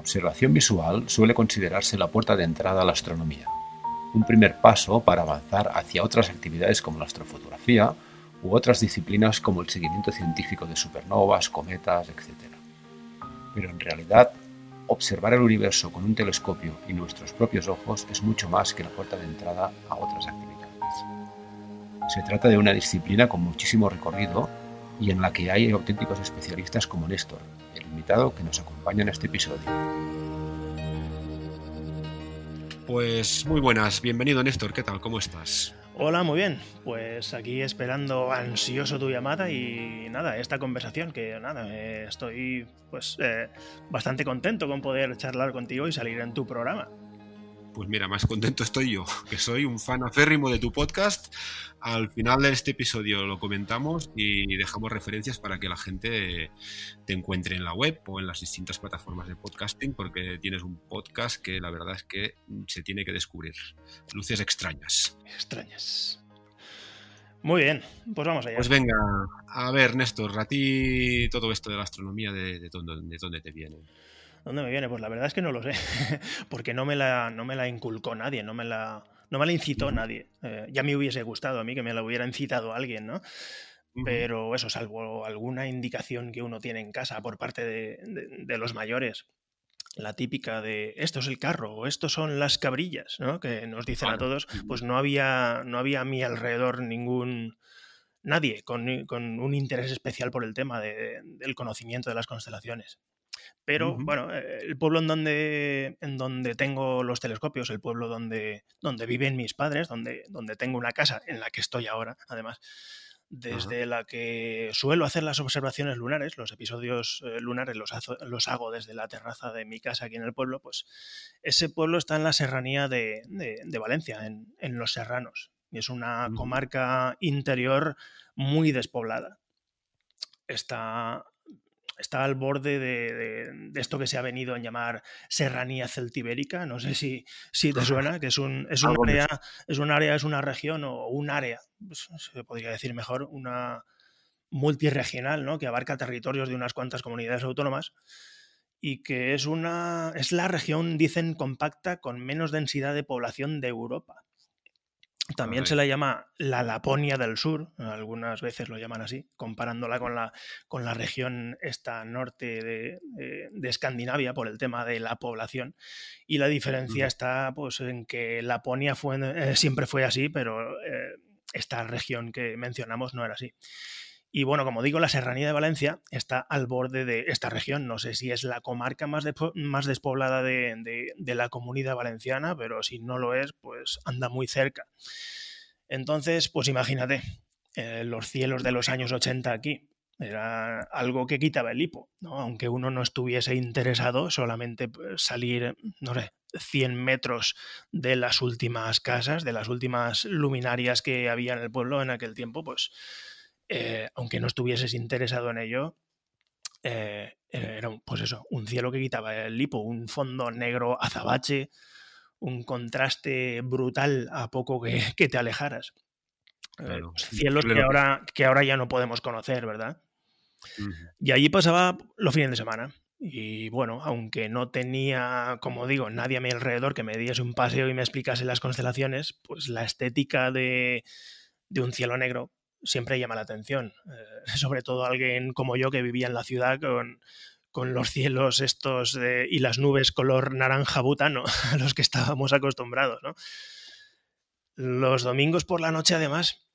Observación visual suele considerarse la puerta de entrada a la astronomía, un primer paso para avanzar hacia otras actividades como la astrofotografía u otras disciplinas como el seguimiento científico de supernovas, cometas, etc. Pero en realidad, observar el universo con un telescopio y nuestros propios ojos es mucho más que la puerta de entrada a otras actividades. Se trata de una disciplina con muchísimo recorrido y en la que hay auténticos especialistas como Néstor, el invitado que nos acompaña en este episodio. Pues muy buenas, bienvenido Néstor, ¿qué tal? ¿Cómo estás? Hola, muy bien. Pues aquí esperando ansioso tu llamada y nada, esta conversación que nada, eh, estoy pues eh, bastante contento con poder charlar contigo y salir en tu programa. Pues mira, más contento estoy yo, que soy un fan aférrimo de tu podcast. Al final de este episodio lo comentamos y dejamos referencias para que la gente te encuentre en la web o en las distintas plataformas de podcasting, porque tienes un podcast que la verdad es que se tiene que descubrir. Luces extrañas. Extrañas. Muy bien, pues vamos allá. Pues venga, a ver, Néstor, a ti todo esto de la astronomía, ¿de, de, dónde, de dónde te viene? ¿Dónde me viene? Pues la verdad es que no lo sé, porque no me la, no me la inculcó nadie, no me la, no me la incitó nadie. Eh, ya me hubiese gustado a mí que me la hubiera incitado alguien, ¿no? Pero eso, salvo alguna indicación que uno tiene en casa por parte de, de, los mayores, la típica de esto es el carro o esto son las cabrillas, ¿no? Que nos dicen a todos, pues no había, no había a mi alrededor ningún nadie con, con un interés especial por el tema de, del conocimiento de las constelaciones. Pero bueno, eh, el pueblo en donde, en donde tengo los telescopios, el pueblo donde, donde viven mis padres, donde, donde tengo una casa en la que estoy ahora, además, desde la que suelo hacer las observaciones lunares, los episodios eh, lunares los, los, hago desde la terraza de mi casa aquí en el pueblo, pues ese pueblo está en la serranía de, de, Valencia, en, en, Los Serranos, y es una comarca interior muy despoblada. Está está al borde de, esto que se ha venido a llamar serranía celtibérica, no sé si, si te suena, que es un, es un área, es un área, es una región o un área, pues, se podría decir mejor, una multiregional, ¿no? que abarca territorios de unas cuantas comunidades autónomas y que es una es la región, dicen, compacta con menos densidad de población de Europa. También se la llama la Laponia del Sur, algunas veces lo llaman así, comparándola con la, con la región esta norte de, de, Escandinavia por el tema de la población. Y la diferencia está pues, en que Laponia fue, eh, siempre fue así, pero eh, esta región que mencionamos no era así. Y bueno, como digo, la Serranía de Valencia está al borde de esta región. No sé si es la comarca más, más despoblada de, la comunidad valenciana, pero si no lo es, pues anda muy cerca. Entonces, pues imagínate, eh, los cielos de los años 80 aquí. Era algo que quitaba el hipo, ¿no? aunque uno no estuviese interesado, solamente pues, salir, no sé, 100 metros de las últimas casas, de las últimas luminarias que había en el pueblo en aquel tiempo, pues eh, aunque no estuvieses interesado en ello, eh, era pues eso, un cielo que quitaba el lipo, un fondo negro azabache, un contraste brutal a poco que, te alejaras. Eh, cielos que ahora, que ahora ya no podemos conocer, ¿verdad? Y allí pasaba los fines de semana. Y bueno, aunque no tenía, como digo, nadie a mi alrededor que me diese un paseo y me explicase las constelaciones, pues la estética de, de un cielo negro siempre llama la atención. Eh, sobre todo alguien como yo que vivía en la ciudad con, con los cielos estos y las nubes color naranja butano a los que estábamos acostumbrados. Los domingos por la noche, además,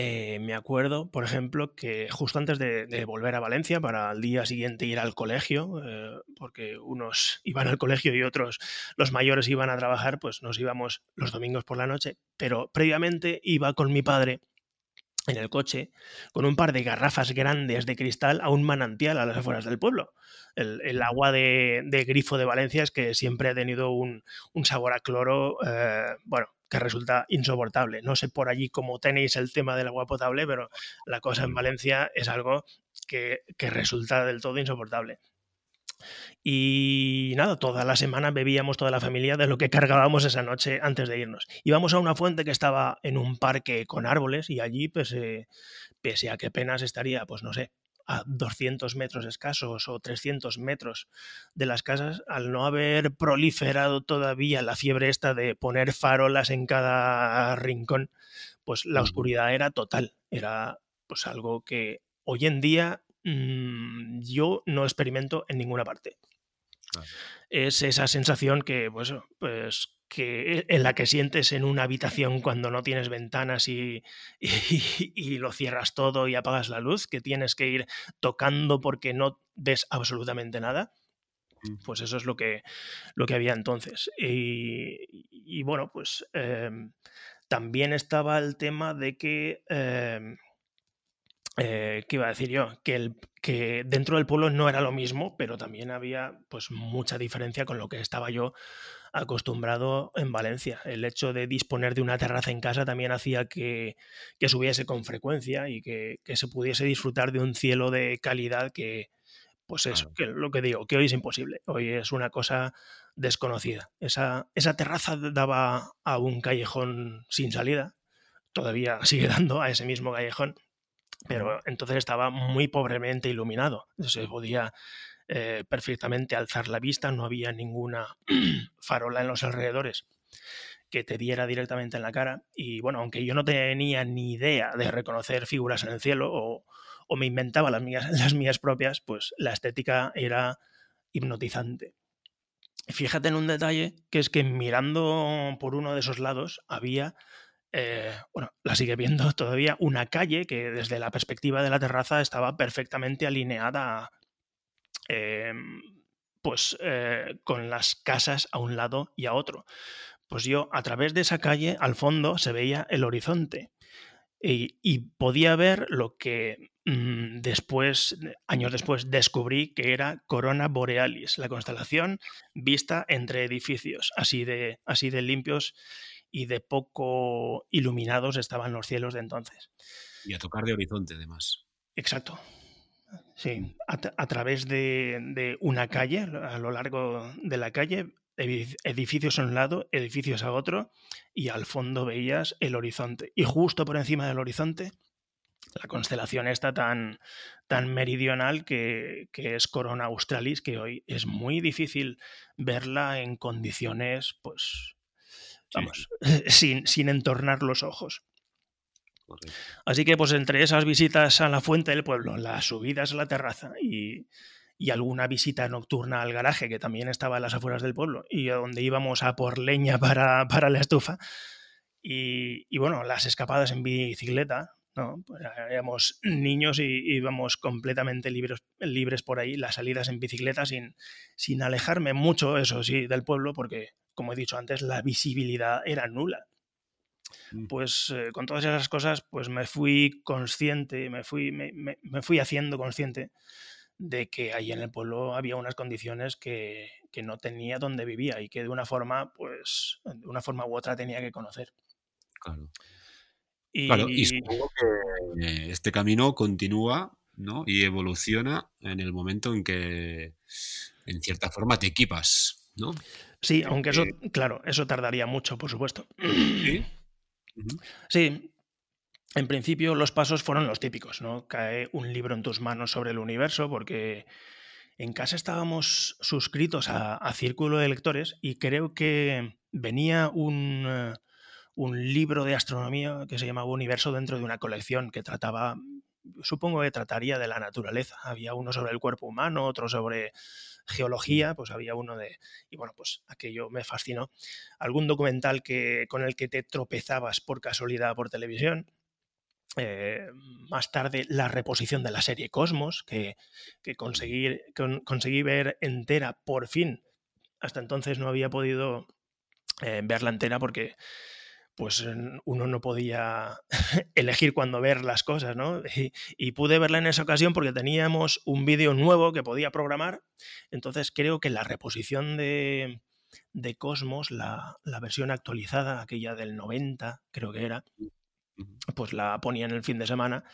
eh, me acuerdo, por ejemplo, que justo antes de, volver a Valencia para al día siguiente ir al colegio, eh, porque unos iban al colegio y otros, los mayores, iban a trabajar, pues nos íbamos los domingos por la noche, pero previamente iba con mi padre en el coche con un par de garrafas grandes de cristal a un manantial a las afueras del pueblo. El, agua de, grifo de Valencia es que siempre ha tenido un, sabor a cloro, eh, bueno, que resulta insoportable. No sé por allí cómo tenéis el tema del agua potable, pero la cosa en Valencia es algo que resulta del todo insoportable. Y nada, toda la semana bebíamos toda la familia de lo que cargábamos esa noche antes de irnos. Íbamos a una fuente que estaba en un parque con árboles y allí, pues, pese a que apenas estaría, pues no sé, a 200 metros escasos o 300 metros de las casas, al no haber proliferado todavía la fiebre esta de poner farolas en cada rincón, pues la oscuridad era total, era pues algo que hoy en día mm, yo no experimento en ninguna parte. Es esa sensación que, pues, pues que en la que sientes en una habitación cuando no tienes ventanas y, y, lo cierras todo y apagas la luz, que tienes que ir tocando porque no ves absolutamente nada. Pues eso es lo que, lo que había entonces. Y, bueno, pues em, también estaba el tema de que em, eh, ¿Qué iba a decir yo? Que, el, que dentro del pueblo no era lo mismo, pero también había pues mucha diferencia con lo que estaba yo acostumbrado en Valencia. El hecho de disponer de una terraza en casa también hacía que, que subiese con frecuencia y que, que, se pudiese disfrutar de un cielo de calidad que, pues eso, que lo que digo, que hoy es imposible. Hoy es una cosa desconocida. Esa, esa terraza daba a un callejón sin salida, todavía sigue dando a ese mismo callejón pero entonces estaba muy pobremente iluminado. Se podía eh, perfectamente alzar la vista, no había ninguna farola en los alrededores que te diera directamente en la cara. Y bueno, aunque yo no tenía ni idea de reconocer figuras en el cielo o, me inventaba las mías, las mías propias, pues la estética era hipnotizante. Fíjate en un detalle que es que mirando por uno de esos lados había eh, bueno, la sigue viendo todavía una calle que desde la perspectiva de la terraza estaba perfectamente alineada, em, pues eh, con las casas a un lado y a otro. Pues yo a través de esa calle al fondo se veía el horizonte y, podía ver lo que mm, después, años después, descubrí que era Corona Borealis, la constelación vista entre edificios, así de, así de limpios y de poco iluminados estaban los cielos de entonces. Y a tocar de horizonte, además. Exacto. Sí, mm. a, través de, una calle, a lo largo de la calle, edificios a un lado, edificios a otro, y al fondo veías el horizonte. Y justo por encima del horizonte, la constelación esta tan, tan meridional que, que, es Corona Australis, que hoy es muy difícil verla en condiciones, pues, vamos, sin, sin entornar los ojos. Así que, pues entre esas visitas a la fuente del pueblo, las subidas a la terraza y, alguna visita nocturna al garaje, que también estaba en las afueras del pueblo, y a donde íbamos a por leña para, la estufa, y, bueno, las escapadas en bicicleta, ¿no? Pues éramos niños y íbamos completamente libres, libres por ahí, las salidas en bicicleta sin, sin alejarme mucho, eso sí, del pueblo, porque como he dicho antes, la visibilidad era nula. Mm. Pues eh, con todas esas cosas, pues me fui consciente, me fui, me, fui haciendo consciente de que ahí en el pueblo había unas condiciones que, no tenía donde vivía y que de una forma, pues, de una forma u otra tenía que conocer. Claro. Y, supongo que este camino continúa ¿no? y evoluciona en el momento en que, en cierta forma, te equipas, ¿no? Sí, aunque eso, claro, eso tardaría mucho, por supuesto. Sí. Sí. En principio los pasos fueron los típicos, ¿no? Cae un libro en tus manos sobre el universo porque en casa estábamos suscritos a, Círculo de Lectores y creo que venía un, eh, un libro de astronomía que se llamaba Universo dentro de una colección que trataba, supongo que trataría de la naturaleza. Había uno sobre el cuerpo humano, otro sobre geología, pues había uno de... Y bueno, pues aquello me fascinó. Algún documental que, con el que te tropezabas por casualidad por televisión. Eh, más tarde la reposición de la serie Cosmos, que, que conseguí, conseguí ver entera por fin. Hasta entonces no había podido eh, verla entera porque pues uno no podía elegir cuándo ver las cosas, ¿no? Y, pude verla en esa ocasión porque teníamos un vídeo nuevo que podía programar, entonces creo que la reposición de, Cosmos, la, la, versión actualizada, aquella del 90, creo que era, pues la ponía en el fin de semana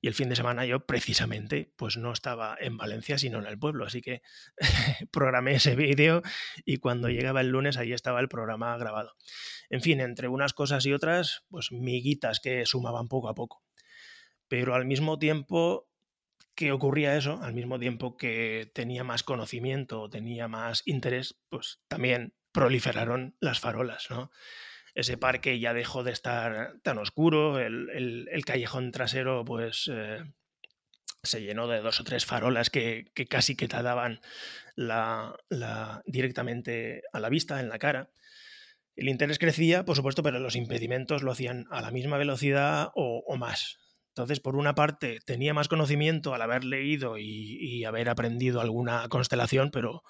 y el fin de semana yo precisamente pues no estaba en Valencia sino en el pueblo, así que programé ese vídeo y cuando llegaba el lunes ahí estaba el programa grabado. En fin, entre unas cosas y otras, pues miguitas que sumaban poco a poco. Pero al mismo tiempo que ocurría eso, al mismo tiempo que tenía más conocimiento, tenía más interés, pues también proliferaron las farolas, ¿no? Ese parque ya dejó de estar tan oscuro, el, callejón trasero pues eh, se llenó de dos o tres farolas que, casi que te daban la, directamente a la vista, en la cara. El interés crecía, por supuesto, pero los impedimentos lo hacían a la misma velocidad o, más. Entonces, por una parte, tenía más conocimiento al haber leído y, haber aprendido alguna constelación, pero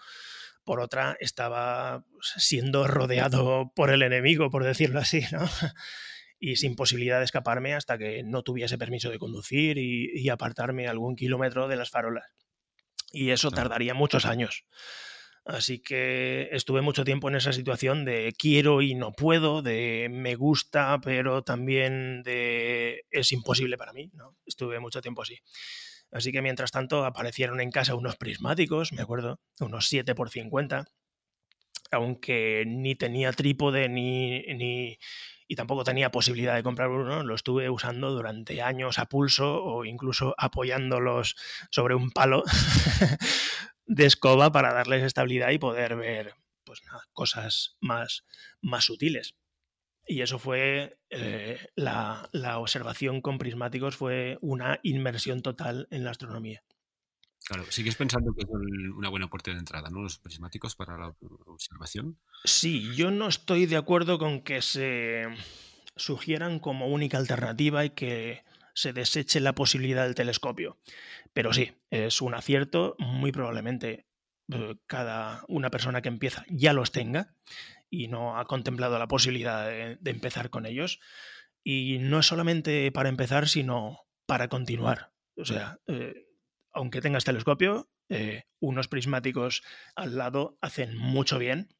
por otra estaba pues, siendo rodeado por el enemigo, por decirlo así, ¿no? y sin posibilidad de escaparme hasta que no tuviese permiso de conducir y, apartarme algún kilómetro de las farolas. Y eso tardaría muchos años. Así que estuve mucho tiempo en esa situación de quiero y no puedo, de me gusta, pero también de es imposible para mí. ¿no? Estuve mucho tiempo así. Así que mientras tanto aparecieron en casa unos prismáticos, me acuerdo, unos 7 por 50 aunque ni tenía trípode ni, ni, y tampoco tenía posibilidad de comprar uno, lo estuve usando durante años a pulso o incluso apoyándolos sobre un palo de escoba para darles estabilidad y poder ver pues, cosas más, más sutiles. Y eso fue eh, la, la observación con prismáticos, fue una inmersión total en la astronomía. Claro, sigues pensando que es una buena puerta de entrada, ¿no? Los prismáticos para la observación. Sí, yo no estoy de acuerdo con que se sugieran como única alternativa y que se deseche la posibilidad del telescopio. Pero sí, es un acierto, muy probablemente eh, cada una persona que empieza ya los tenga y no ha contemplado la posibilidad de, empezar con ellos. Y no es solamente para empezar, sino para continuar. O sea, eh, aunque tengas telescopio, eh, unos prismáticos al lado hacen mucho bien.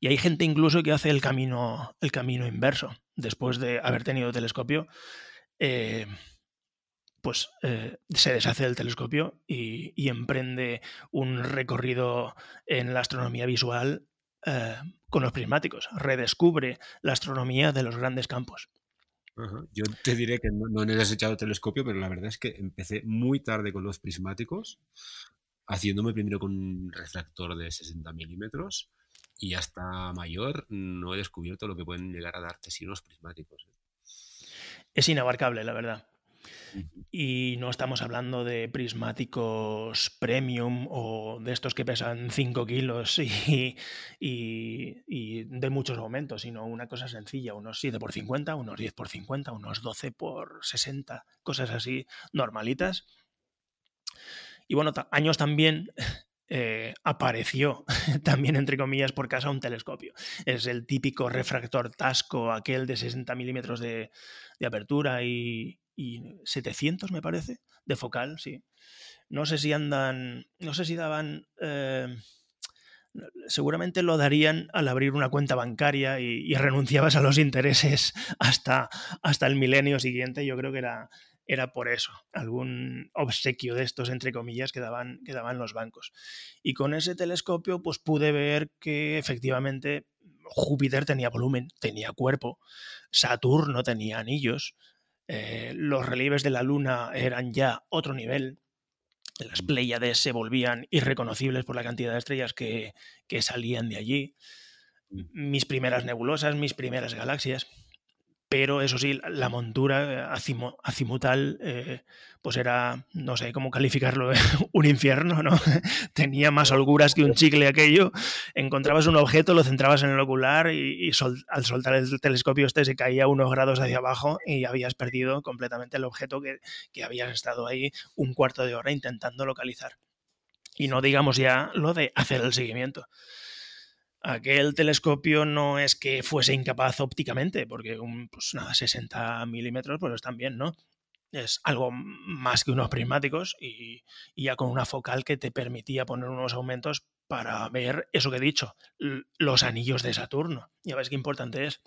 Y hay gente incluso que hace el camino, el camino inverso. Después de haber tenido telescopio, eh, pues se deshace del telescopio y, emprende un recorrido en la astronomía visual con los prismáticos. Redescubre la astronomía de los grandes campos. Yo te diré que no, he desechado telescopio, pero la verdad es que empecé muy tarde con los prismáticos, haciéndome primero con un refractor de 60 milímetros y hasta mayor no he descubierto lo que pueden llegar a darte si unos prismáticos. ¿eh? Es inabarcable, la verdad. Y no estamos hablando de prismáticos premium o de estos que pesan 5 kilos y, y, de muchos aumentos, sino una cosa sencilla, unos 7 por 50, unos 10 por 50, unos 12 por 60, cosas así normalitas. Y bueno, años también eh, apareció también, entre comillas, por casa un telescopio. Es el típico refractor Tasco, aquel de 60 milímetros de, de apertura y, y 700 me parece, de focal, sí. No sé si andan, no sé si daban, eh, seguramente lo darían al abrir una cuenta bancaria y, renunciabas a los intereses hasta, hasta el milenio siguiente. Yo creo que era, era por eso, algún obsequio de estos, entre comillas, que daban, que daban los bancos. Y con ese telescopio, pues pude ver que efectivamente Júpiter tenía volumen, tenía cuerpo, Saturno tenía anillos, eh, los relieves de la Luna eran ya otro nivel. Las Pléyades se volvían irreconocibles por la cantidad de estrellas que, que salían de allí. Mis primeras nebulosas, mis primeras galaxias pero eso sí, la montura acimutal, eh, pues era, no sé cómo calificarlo, un infierno, ¿no? Tenía más holguras que un chicle aquello. Encontrabas un objeto, lo centrabas en el ocular y, al soltar el telescopio este se caía unos grados hacia abajo y habías perdido completamente el objeto que, que habías estado ahí un cuarto de hora intentando localizar. Y no digamos ya lo de hacer el seguimiento. Aquel telescopio no es que fuese incapaz ópticamente, porque un, pues nada, 60 milímetros pues están bien, ¿no? Es algo más que unos prismáticos y, ya con una focal que te permitía poner unos aumentos para ver eso que he dicho, los anillos de Saturno. Ya ves qué importante es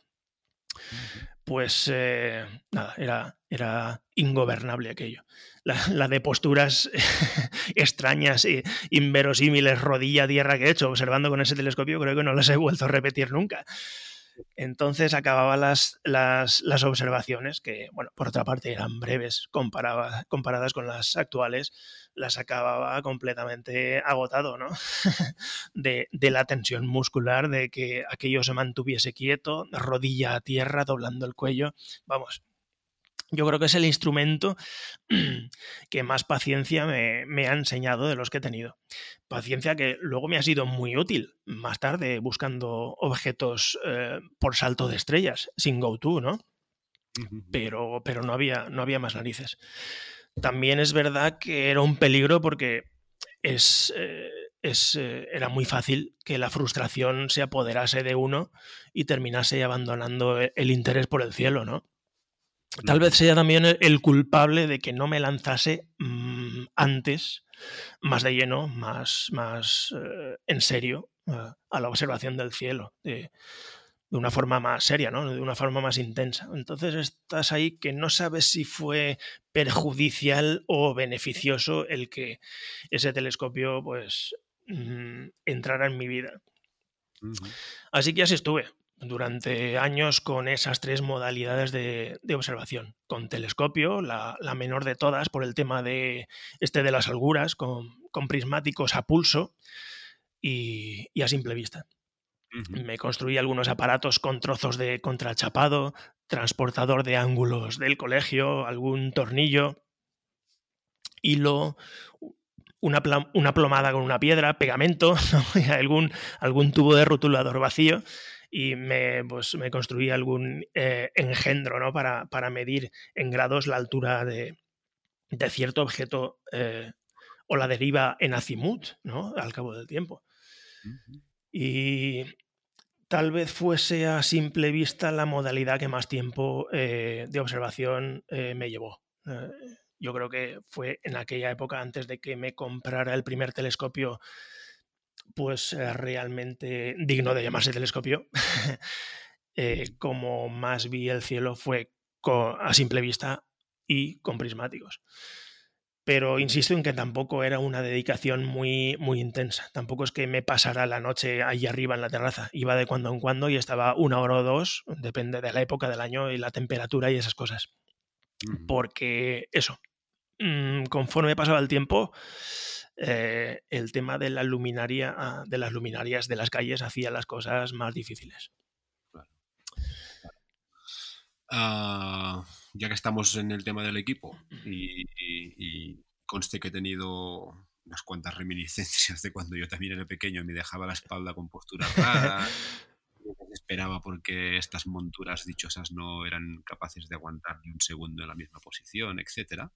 pues eh, nada, era, era ingobernable aquello. La, de posturas extrañas e inverosímiles, rodilla tierra que he hecho observando con ese telescopio, creo que no las he vuelto a repetir nunca. Entonces acababa las, las, las, observaciones, que, bueno, por otra parte eran breves comparadas con las actuales, las acababa completamente agotado, ¿no? de, de, la tensión muscular, de que aquello se mantuviese quieto, rodilla a tierra, doblando el cuello. Vamos, yo creo que es el instrumento que más paciencia me, ha enseñado de los que he tenido. Paciencia que luego me ha sido muy útil más tarde buscando objetos eh, por salto de estrellas, sin GoTo, ¿no? Pero, pero no, había, no había más narices. También es verdad que era un peligro porque es, eh, es, eh, era muy fácil que la frustración se apoderase de uno y terminase abandonando el interés por el cielo, ¿no? Tal vez sea también el culpable de que no me lanzase mm, antes, más de lleno, más, más eh, en serio, eh, a la observación del cielo, de, una forma más seria, ¿no? de una forma más intensa. Entonces estás ahí que no sabes si fue perjudicial o beneficioso el que ese telescopio pues, mm, entrara en mi vida. Así que así estuve durante años con esas tres modalidades de, observación. Con telescopio, la, menor de todas, por el tema de este de las alguras, con, prismáticos a pulso y, a simple vista. Me construí algunos aparatos con trozos de contrachapado, transportador de ángulos del colegio, algún tornillo, hilo, una, una plomada con una piedra, pegamento, algún, algún tubo de rotulador vacío y me, pues, me construí algún eh, engendro ¿no? para, para, medir en grados la altura de, de cierto objeto eh, o la deriva en azimut ¿no? al cabo del tiempo. Y tal vez fuese a simple vista la modalidad que más tiempo eh, de observación me llevó. yo creo que fue en aquella época, antes de que me comprara el primer telescopio pues eh, realmente digno de llamarse telescopio. Eh, como más vi el cielo fue a simple vista y con prismáticos. Pero insisto en que tampoco era una dedicación muy, muy intensa. Tampoco es que me pasara la noche ahí arriba en la terraza. Iba de cuando en cuando y estaba una hora o dos, depende de la época del año y la temperatura y esas cosas. Porque eso, mm, conforme pasaba el tiempo, eh, el tema de la luminaria, ah, de las luminarias de las calles hacía las cosas más difíciles. Ah, ya que estamos en el tema del equipo y, conste que he tenido unas cuantas reminiscencias de cuando yo también era pequeño y me dejaba la espalda con postura rara esperaba porque estas monturas dichosas no eran capaces de aguantar ni un segundo en la misma posición, etcétera.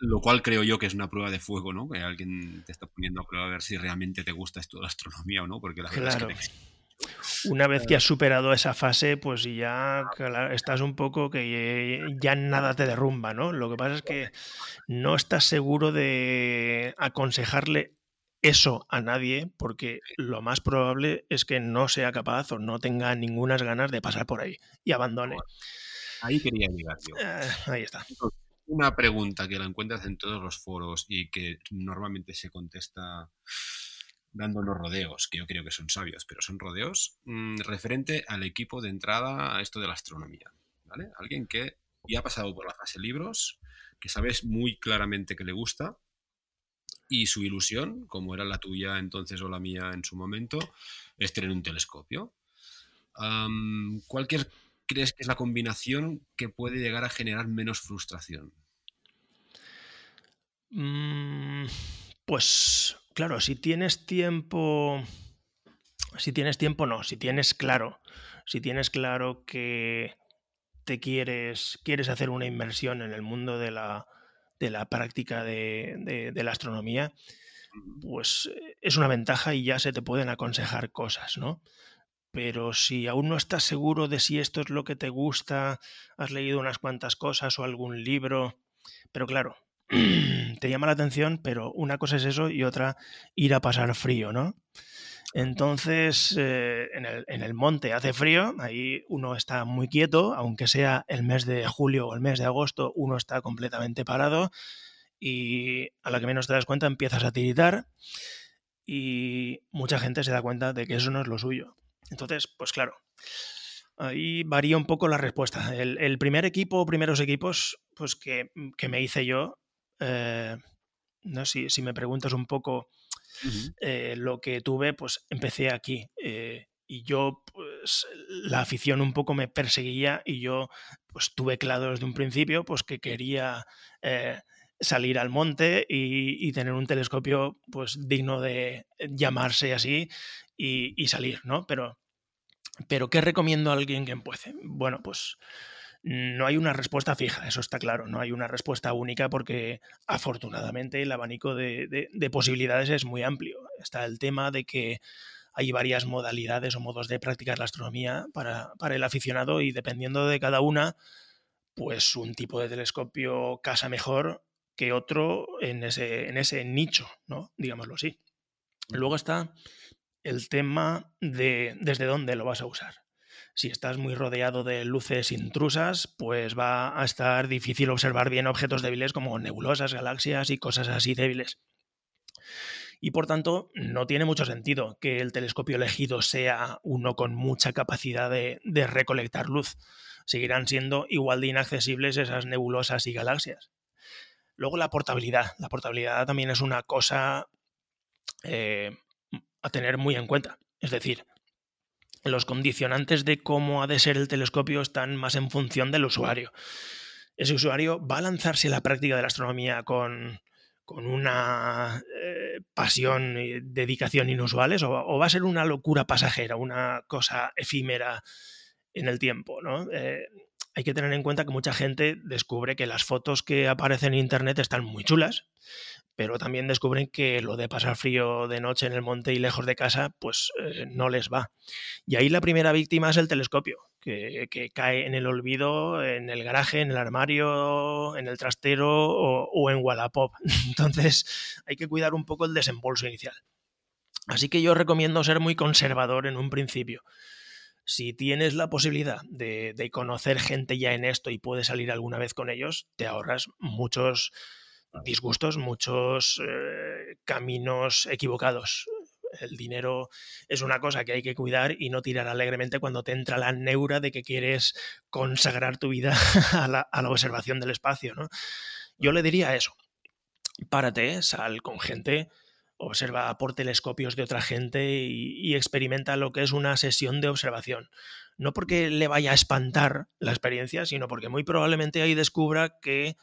Lo cual creo yo que es una prueba de fuego, ¿no? Que alguien te está poniendo a prueba a ver si realmente te gusta esto de la astronomía o no, porque la verdad es que Una vez que has superado esa fase, pues ya estás un poco que ya nada te derrumba, ¿no? Lo que pasa es que no estás seguro de aconsejarle eso a nadie, porque lo más probable es que no sea capaz o no tenga ninguna ganas de pasar por ahí y abandone. Ahí quería llegar yo. Eh, ahí está una pregunta que la encuentras en todos los foros y que normalmente se contesta dándonos rodeos, que yo creo que son sabios, pero son rodeos, mm, referente al equipo de entrada a esto de la astronomía. ¿vale? Alguien que ya ha pasado por la fase libros, que sabes muy claramente que le gusta y su ilusión, como era la tuya entonces o la mía en su momento, es tener un telescopio. cualquier crees que es la combinación que puede llegar a generar menos frustración? Mm, pues claro, si tienes tiempo, si tienes tiempo no, si tienes claro, si tienes claro que te quieres, quieres hacer una inversión en el mundo de la, de la práctica de, de la astronomía, pues es una ventaja y ya se te pueden aconsejar cosas, ¿no? pero si aún no estás seguro de si esto es lo que te gusta, has leído unas cuantas cosas o algún libro, pero claro, te llama la atención, pero una cosa es eso y otra ir a pasar frío, ¿no? Entonces, eh, en, el, en, el, monte hace frío, ahí uno está muy quieto, aunque sea el mes de julio o el mes de agosto, uno está completamente parado y a la que menos te das cuenta empiezas a tiritar y mucha gente se da cuenta de que eso no es lo suyo. Entonces, pues claro, ahí varía un poco la respuesta. El, primer equipo, primeros equipos, pues que, me hice yo, eh, ¿no? Si, si, me preguntas un poco eh, lo que tuve, pues empecé aquí. Eh, y yo, pues la afición un poco me perseguía y yo, pues tuve claro desde un principio, pues que quería salir al monte y, tener un telescopio, pues digno de llamarse así y, y salir, ¿no? Pero pero ¿qué recomiendo a alguien que empiece? Bueno, pues no hay una respuesta fija, eso está claro, no hay una respuesta única porque afortunadamente el abanico de, posibilidades es muy amplio. Está el tema de que hay varias modalidades o modos de practicar la astronomía para, el aficionado y dependiendo de cada una, pues un tipo de telescopio casa mejor que otro en ese, en ese nicho, ¿no? Digámoslo así. Luego está el tema de desde dónde lo vas a usar. Si estás muy rodeado de luces intrusas, pues va a estar difícil observar bien objetos débiles como nebulosas, galaxias y cosas así débiles. Y por tanto, no tiene mucho sentido que el telescopio elegido sea uno con mucha capacidad de, recolectar luz. Seguirán siendo igual de inaccesibles esas nebulosas y galaxias. Luego la portabilidad. La portabilidad también es una cosa eh, a tener muy en cuenta. Es decir, los condicionantes de cómo ha de ser el telescopio están más en función del usuario. Ese usuario va a lanzarse a la práctica de la astronomía con, una eh, pasión y dedicación inusuales o, va a ser una locura pasajera, una cosa efímera en el tiempo. ¿no? Eh, hay que tener en cuenta que mucha gente descubre que las fotos que aparecen en Internet están muy chulas, pero también descubren que lo de pasar frío de noche en el monte y lejos de casa, pues eh, no les va. Y ahí la primera víctima es el telescopio, que, cae en el olvido, en el garaje, en el armario, en el trastero o, en Wallapop. Entonces hay que cuidar un poco el desembolso inicial. Así que yo recomiendo ser muy conservador en un principio. Si tienes la posibilidad de, de conocer gente ya en esto y puedes salir alguna vez con ellos, te ahorras muchos disgustos, muchos eh, caminos equivocados. El dinero es una cosa que hay que cuidar y no tirar alegremente cuando te entra la neura de que quieres consagrar tu vida a la, observación del espacio. ¿no? Yo le diría eso. Párate, sal con gente, observa por telescopios de otra gente y, experimenta lo que es una sesión de observación. No porque le vaya a espantar la experiencia, sino porque muy probablemente ahí descubra que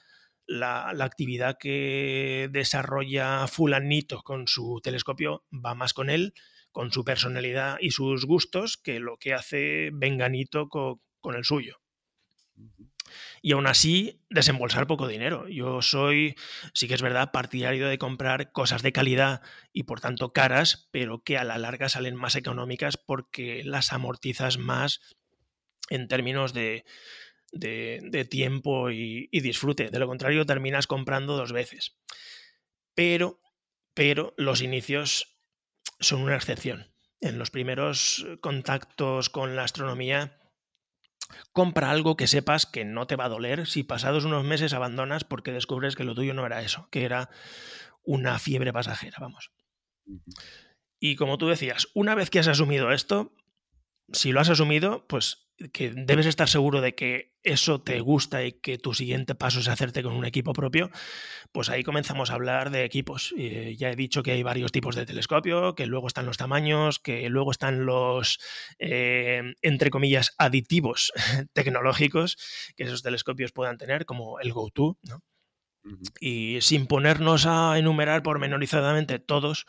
la, actividad que desarrolla fulanito con su telescopio va más con él, con su personalidad y sus gustos, que lo que hace Venganito con, el suyo. Y aún así, desembolsar poco dinero. Yo soy, sí que es verdad, partidario de comprar cosas de calidad y por tanto caras, pero que a la larga salen más económicas porque las amortizas más en términos de, de, tiempo y, disfrute. De lo contrario, terminas comprando dos veces. Pero, pero los inicios son una excepción. En los primeros contactos con la astronomía, compra algo que sepas que no te va a doler si pasados unos meses abandonas porque descubres que lo tuyo no era eso, que era una fiebre pasajera, vamos. Y como tú decías, una vez que has asumido esto, si lo has asumido, pues que debes estar seguro de que eso te gusta y que tu siguiente paso es hacerte con un equipo propio, pues ahí comenzamos a hablar de equipos. Eh, ya he dicho que hay varios tipos de telescopio, que luego están los tamaños, que luego están los, eh, entre comillas, aditivos tecnológicos que esos telescopios puedan tener, como el GoTo, ¿no? Y sin ponernos a enumerar pormenorizadamente todos,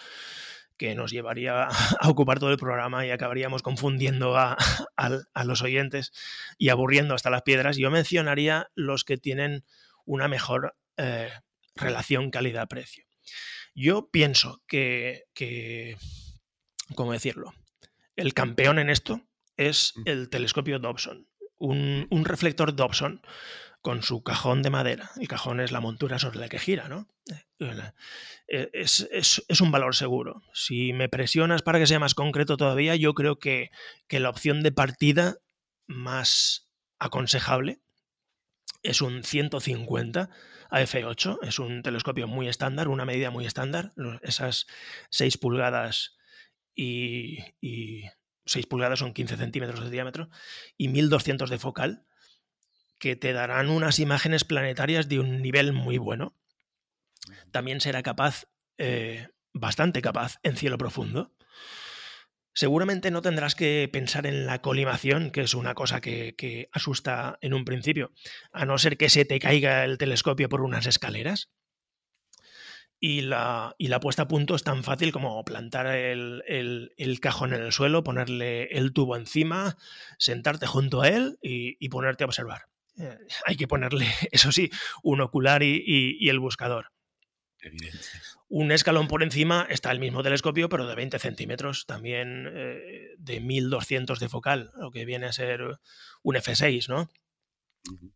que nos llevaría a ocupar todo el programa y acabaríamos confundiendo a, los oyentes y aburriendo hasta las piedras. Yo mencionaría los que tienen una mejor eh, relación calidad-precio. Yo pienso que, que, ¿cómo decirlo? El campeón en esto es mm. el telescopio Dobson. Un, un reflector Dobson con su cajón de madera. El cajón es la montura sobre la que gira, ¿no? Eh, eh, es, un valor seguro. Si me presionas para que sea más concreto todavía, yo creo que, la opción de partida más aconsejable es un 150 AF8, es un telescopio muy estándar, una medida muy estándar, esas 6 pulgadas y, 6 pulgadas son 15 centímetros de diámetro, y 1200 de focal, que te darán unas imágenes planetarias de un nivel muy bueno. También será capaz, eh, bastante capaz, en cielo profundo. Seguramente no tendrás que pensar en la colimación, que es una cosa que, asusta en un principio, a no ser que se te caiga el telescopio por unas escaleras. Y la, y la puesta a punto es tan fácil como plantar el, el, cajón en el suelo, ponerle el tubo encima, sentarte junto a él y ponerte a observar. Eh, hay que ponerle, eso sí, un ocular y, y el buscador. Evidente. Un escalón por encima está el mismo telescopio, pero de 20 centímetros, también eh, de 1200 de focal, lo que viene a ser un F6, ¿no?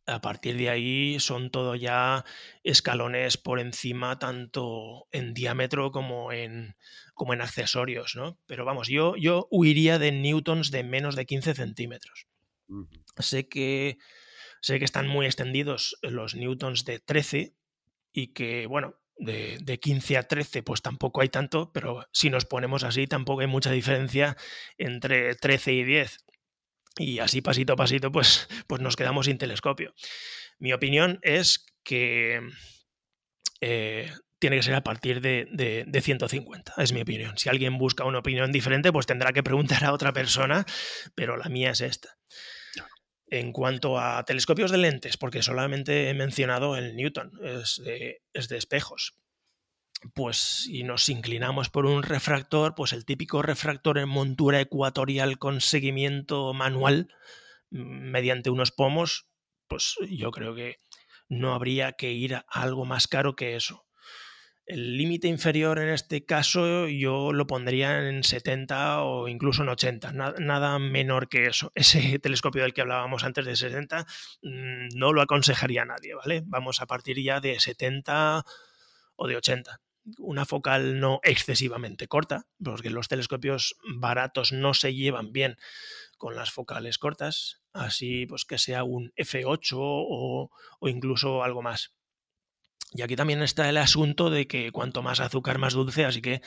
A partir de ahí son todo ya escalones por encima, tanto en diámetro como en, como en accesorios, ¿no? Pero vamos, yo, yo huiría de newtons de menos de 15 centímetros. Uh -huh. Sé que sé que están muy extendidos los newtons de 13 y que, bueno, de, de, 15 a 13 pues tampoco hay tanto, pero si nos ponemos así tampoco hay mucha diferencia entre 13 y 10 y así pasito a pasito pues, pues nos quedamos sin telescopio. Mi opinión es que eh, tiene que ser a partir de, de, de, 150, es mi opinión. Si alguien busca una opinión diferente, pues tendrá que preguntar a otra persona, pero la mía es esta. En cuanto a telescopios de lentes, porque solamente he mencionado el Newton, es de, es de espejos pues si nos inclinamos por un refractor, pues el típico refractor en montura ecuatorial con seguimiento manual mediante unos pomos, pues yo creo que no habría que ir a algo más caro que eso. El límite inferior en este caso yo lo pondría en 70 o incluso en 80, nada, menor que eso. Ese telescopio del que hablábamos antes de 60 mmm, no lo aconsejaría a nadie, ¿vale? Vamos a partir ya de 70 o de 80 una focal no excesivamente corta, porque los telescopios baratos no se llevan bien con las focales cortas, así pues que sea un F8 o, o incluso algo más. Y aquí también está el asunto de que cuanto más azúcar, más dulce, así que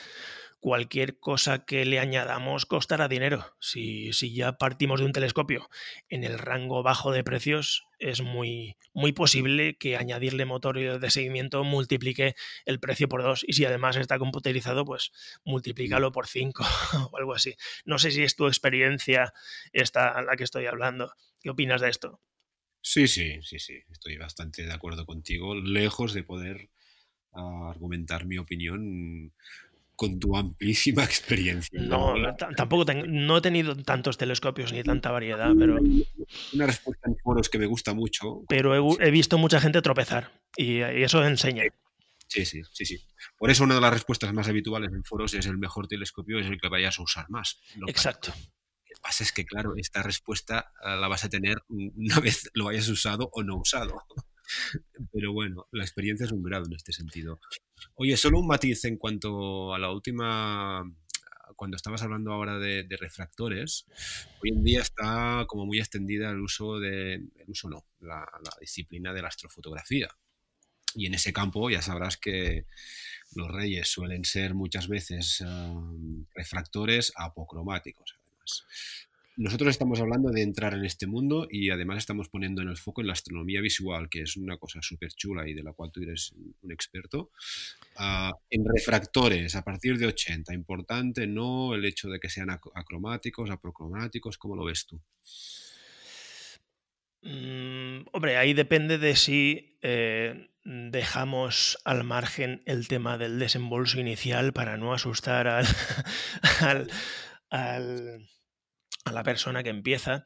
cualquier cosa que le añadamos costará dinero. Si, si, ya partimos de un telescopio en el rango bajo de precios, es muy, muy posible que añadirle motor de seguimiento multiplique el precio por dos. Y si además está computerizado, pues multiplícalo por cinco o algo así. No sé si es tu experiencia esta a la que estoy hablando. ¿Qué opinas de esto? Sí, sí, sí, sí. Estoy bastante de acuerdo contigo. Lejos de poder uh, argumentar mi opinión con tu amplísima experiencia. No, no tampoco no he tenido tantos telescopios ni tanta variedad, pero... Una respuesta en foros que me gusta mucho. Pero he, he visto mucha gente tropezar y, y, eso enseña. Sí, sí, sí, sí. Por eso una de las respuestas más habituales en foros es el mejor telescopio es el que vayas a usar más. Exacto. Que pasa es que, claro, esta respuesta la vas a tener una vez lo hayas usado o no usado. Pero bueno, la experiencia es un grado en este sentido. Oye, solo un matiz en cuanto a la última, cuando estabas hablando ahora de, refractores, hoy en día está como muy extendida el uso de, el uso no, la, disciplina de la astrofotografía. Y en ese campo ya sabrás que los reyes suelen ser muchas veces um, refractores apocromáticos, Nosotros estamos hablando de entrar en este mundo y además estamos poniendo en el foco en la astronomía visual, que es una cosa súper chula y de la cual tú eres un experto. Uh, en refractores, a partir de 80, importante, ¿no? El hecho de que sean acromáticos, aprocromáticos, ¿cómo lo ves tú? Mm, hombre, ahí depende de si eh, dejamos al margen el tema del desembolso inicial para no asustar al, a la persona que empieza.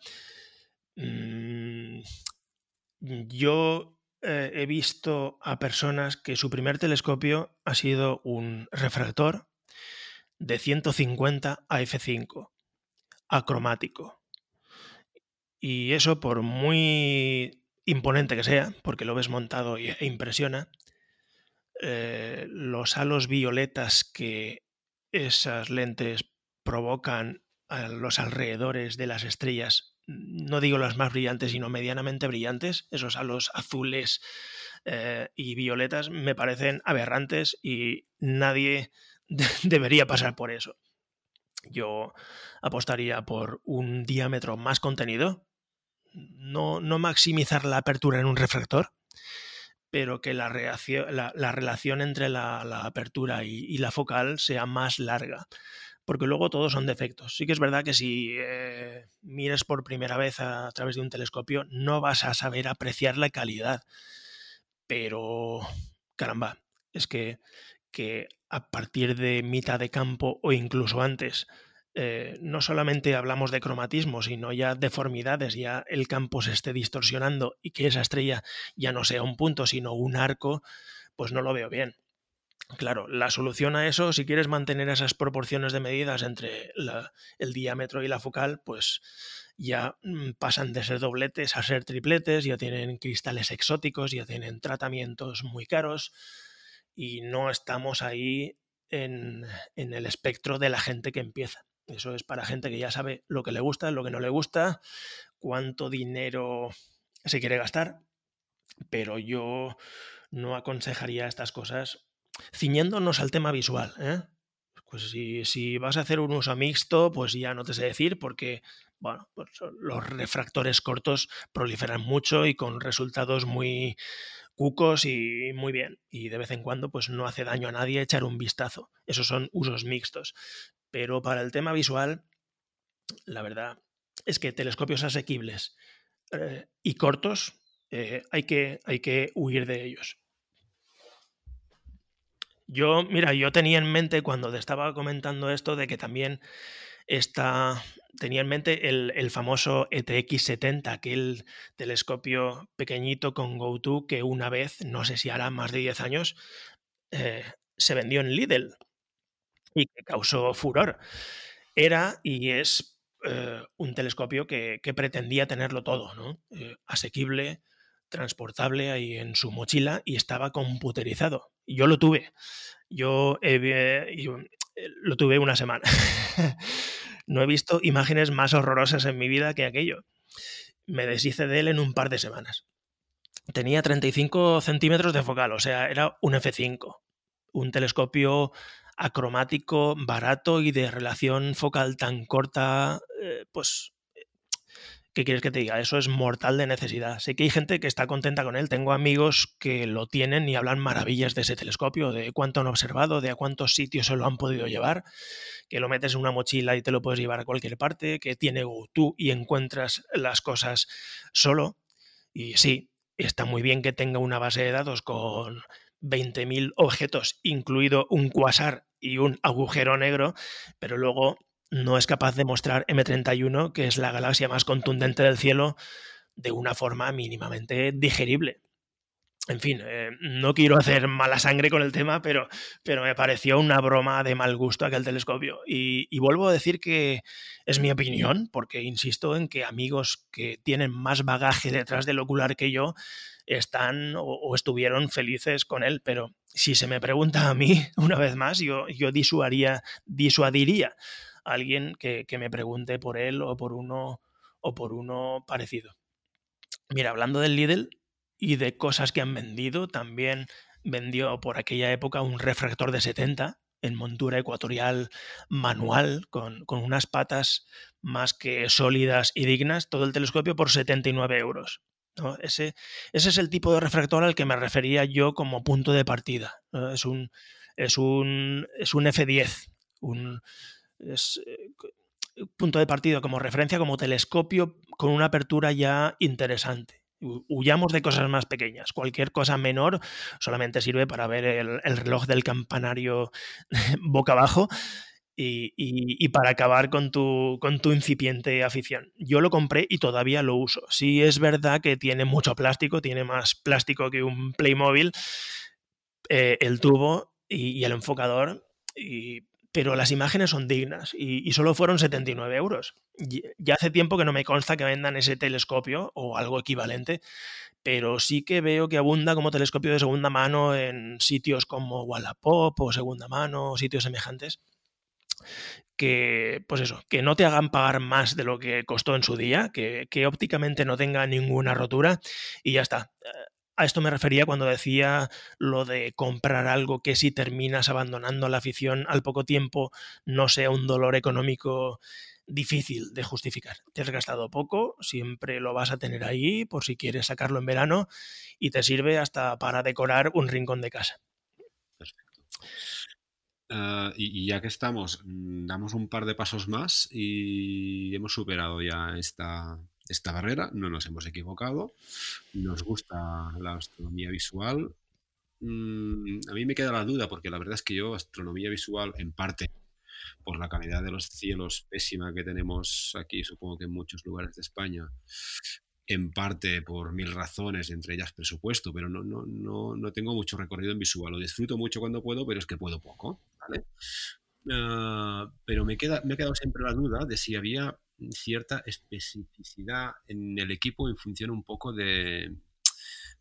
Mm, yo eh, he visto a personas que su primer telescopio ha sido un refractor de 150 a f5, acromático. Y eso por muy imponente que sea, porque lo ves montado e impresiona, eh, los halos violetas que esas lentes provocan a los alrededores de las estrellas, no digo las más brillantes, sino medianamente brillantes, esos halos azules eh, y violetas, me parecen aberrantes y nadie de debería pasar por eso. Yo apostaría por un diámetro más contenido, no, no maximizar la apertura en un refractor, pero que la, relación entre la, apertura y, la focal sea más larga. Porque luego todos son defectos. Sí que es verdad que si eh, mires por primera vez a, través de un telescopio, no vas a saber apreciar la calidad. Pero, caramba, es que, que a partir de mitad de campo o incluso antes, eh, no solamente hablamos de cromatismo, sino ya deformidades, ya el campo se esté distorsionando y que esa estrella ya no sea un punto, sino un arco, pues no lo veo bien. Claro, la solución a eso, si quieres mantener esas proporciones de medidas entre el diámetro y la focal, pues ya mm, pasan de ser dobletes a ser tripletes, ya tienen cristales exóticos, ya tienen tratamientos muy caros y no estamos ahí en el espectro de la gente que empieza. Eso es para gente que ya sabe lo que le gusta, lo que no le gusta, cuánto dinero se quiere gastar, pero yo no aconsejaría estas cosas ciñéndonos al tema visual. ¿eh? Pues si, si, vas a hacer un uso mixto, pues ya no te sé decir, porque bueno, pues los refractores cortos proliferan mucho y con resultados muy cucos y muy bien. Y de vez en cuando, pues no hace daño a nadie echar un vistazo. Esos son usos mixtos. Pero para el tema visual, la verdad es que telescopios asequibles eh, y cortos eh, hay, que, hay que huir de ellos. Yo, mira, yo tenía en mente cuando te estaba comentando esto de que también está, tenía en mente el, famoso ETX-70, aquel telescopio pequeñito con GoTo que una vez, no sé si hará más de 10 años, eh, se vendió en Lidl y que causó furor. Era y es eh, un telescopio que, pretendía tenerlo todo, ¿no? Eh, asequible, transportable ahí en su mochila y estaba computerizado. Yo lo tuve. Yo, lo tuve una semana. no he visto imágenes más horrorosas en mi vida que aquello. Me deshice de él en un par de semanas. Tenía 35 centímetros de focal, o sea, era un F5. Un telescopio acromático, barato y de relación focal tan corta, eh, pues, ¿qué quieres que te diga? Eso es mortal de necesidad. Sé que hay gente que está contenta con él. Tengo amigos que lo tienen y hablan maravillas de ese telescopio, de cuánto han observado, de a cuántos sitios se lo han podido llevar, que lo metes en una mochila y te lo puedes llevar a cualquier parte, que tiene tú y encuentras las cosas solo. Y sí, está muy bien que tenga una base de datos con 20.000 objetos, incluido un quasar y un agujero negro, pero luego no es capaz de mostrar M31, que es la galaxia más contundente del cielo, de una forma mínimamente digerible. En fin, eh, no quiero hacer mala sangre con el tema, pero, pero me pareció una broma de mal gusto aquel telescopio. Y, vuelvo a decir que es mi opinión, porque insisto en que amigos que tienen más bagaje detrás del ocular que yo están o, estuvieron felices con él, pero si se me pregunta a mí, una vez más, yo, yo disuadiría, disuadiría alguien que, me pregunte por él o por uno o por uno parecido. Mira, hablando del Lidl y de cosas que han vendido, también vendió por aquella época un refractor de 70 en montura ecuatorial manual, con, con, unas patas más que sólidas y dignas, todo el telescopio por 79 euros. Ese, ese, es el tipo de refractor al que me refería yo como punto de partida. Es, un, es, un, es un F10, un es, eh, punto de partida como referencia, como telescopio con una apertura ya interesante. Huyamos de cosas más pequeñas. Cualquier cosa menor solamente sirve para ver el, el reloj del campanario boca abajo y, para acabar con tu, con tu incipiente afición. Yo lo compré y todavía lo uso. Sí es verdad que tiene mucho plástico, tiene más plástico que un Playmobil, eh, el tubo y, el enfocador, pero las imágenes son dignas y, solo fueron 79 euros. Ya hace tiempo que no me consta que vendan ese telescopio o algo equivalente, pero sí que veo que abunda como telescopio de segunda mano en sitios como Wallapop o segunda mano o sitios semejantes que, pues eso, que no te hagan pagar más de lo que costó en su día, que, ópticamente no tenga ninguna rotura y ya está. A esto me refería cuando decía lo de comprar algo que si terminas abandonando la afición al poco tiempo no sea un dolor económico difícil de justificar. Te has gastado poco, siempre lo vas a tener ahí por si quieres sacarlo en verano y te sirve hasta para decorar un rincón de casa. Perfecto. Ah, y, ya que estamos, mm, damos un par de pasos más y hemos superado ya esta, esta barrera, no nos hemos equivocado, nos gusta la astronomía visual. Mm, a mí me queda la duda porque la verdad es que yo astronomía visual en parte por la calidad de los cielos pésima que tenemos aquí, supongo que en muchos lugares de España, en parte por mil razones, entre ellas presupuesto, pero no, no, no, no tengo mucho recorrido en visual. Lo disfruto mucho cuando puedo, pero es que puedo poco. ¿vale? Ah, pero me, queda, me ha quedado siempre la duda de si había cierta especificidad en el equipo en función un poco de,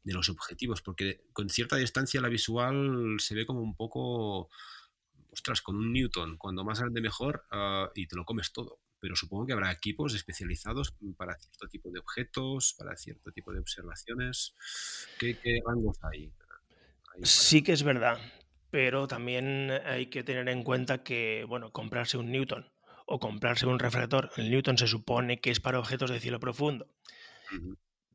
de los objetivos, porque con cierta distancia la visual se ve como un poco ostras, con un Newton, cuando más grande mejor, ah, y te lo comes todo. Pero supongo que habrá equipos especializados para cierto tipo de objetos, para cierto tipo de observaciones. ¿Qué, rangos hay? sí que es verdad, pero también hay que tener en cuenta que, bueno, comprarse un Newton o comprarse un refractor, el Newton se supone que es para objetos de cielo profundo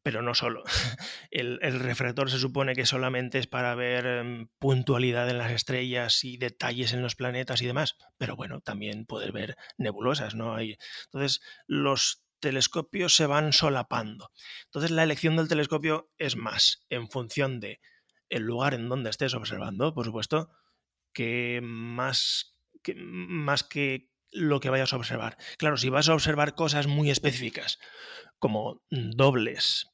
pero no solo. El, refractor se supone que solamente es para ver em, puntualidad en las estrellas y detalles en los planetas y demás, pero bueno, también poder ver nebulosas, ¿no? Hay, entonces, los telescopios se van solapando. Entonces, la elección del telescopio es más en función de el lugar en donde estés observando, por supuesto, que más que, más que lo que vayas a observar. Claro, si vas a observar cosas muy específicas, como dobles,